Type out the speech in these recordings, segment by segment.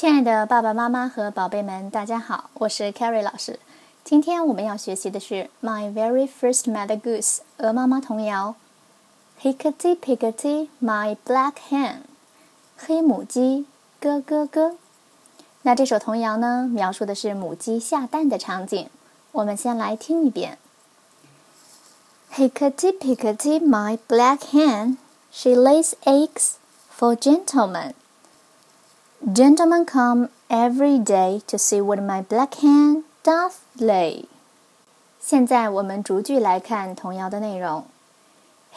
亲爱的爸爸妈妈和宝贝们，大家好，我是 Carrie 老师。今天我们要学习的是《My Very First met Goose》鹅妈妈童谣。Hickety Pickety, My Black Hen，黑母鸡咯咯咯。那这首童谣呢，描述的是母鸡下蛋的场景。我们先来听一遍。Hickety Pickety, My Black Hen, She lays eggs for gentlemen. Gentlemen come every day to see what my black hen doth lay。现在我们逐句来看童谣的内容。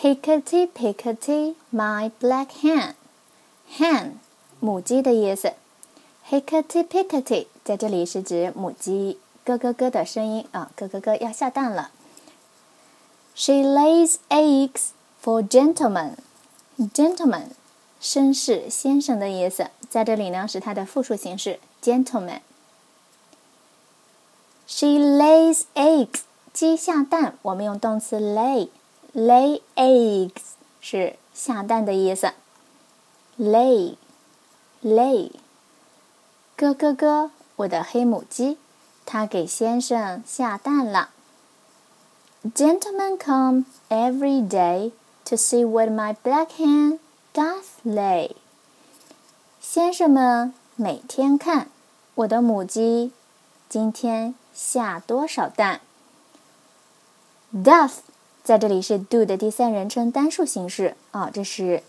Hickety pickety, my black hen。hen 母鸡的意思。Hickety pickety 在这里是指母鸡咯咯咯的声音啊，咯咯咯要下蛋了。She lays eggs for gentlemen. Gentlemen 绅士、先生的意思，在这里呢是它的复数形式，gentleman。She lays eggs，鸡下蛋，我们用动词 lay，lay eggs 是下蛋的意思。lay，lay，咯咯咯，我的黑母鸡，它给先生下蛋了。Gentlemen come every day to see what my black hen Doth lay，先生们每天看我的母鸡今天下多少蛋。Doth 在这里是 do 的第三人称单数形式啊，这是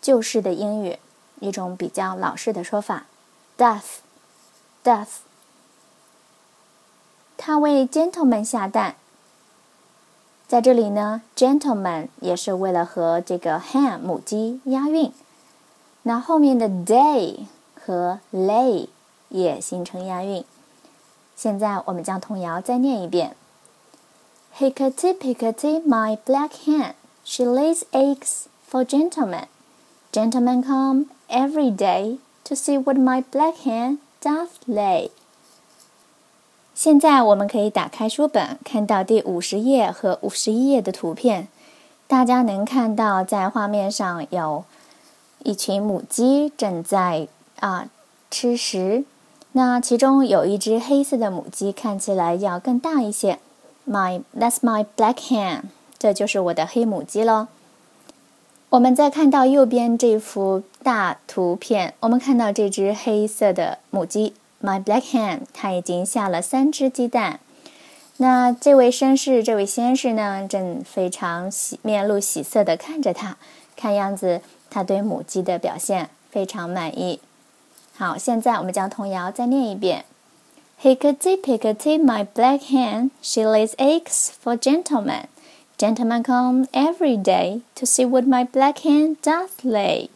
旧式的英语一种比较老式的说法。Doth，doth，他为 gentleman 下蛋。在这里呢，gentleman 也是为了和这个 hen 母鸡押韵，那后面的 day 和 lay 也形成押韵。现在我们将童谣再念一遍：Hickety pickety, my black hen, she lays eggs for gentlemen. Gentlemen come every day to see what my black hen doth lay. 现在我们可以打开书本，看到第五十页和五十一页的图片。大家能看到，在画面上有一群母鸡正在啊吃食。那其中有一只黑色的母鸡，看起来要更大一些。My that's my black hen，这就是我的黑母鸡喽。我们再看到右边这幅大图片，我们看到这只黑色的母鸡。My black hen，它已经下了三只鸡蛋。那这位绅士，这位先生呢，正非常喜面露喜色地看着它。看样子，他对母鸡的表现非常满意。好，现在我们将童谣再念一遍：Hickety pickety, my black hen, she lays eggs for gentlemen. Gentlemen come every day to see what my black hen doth lay.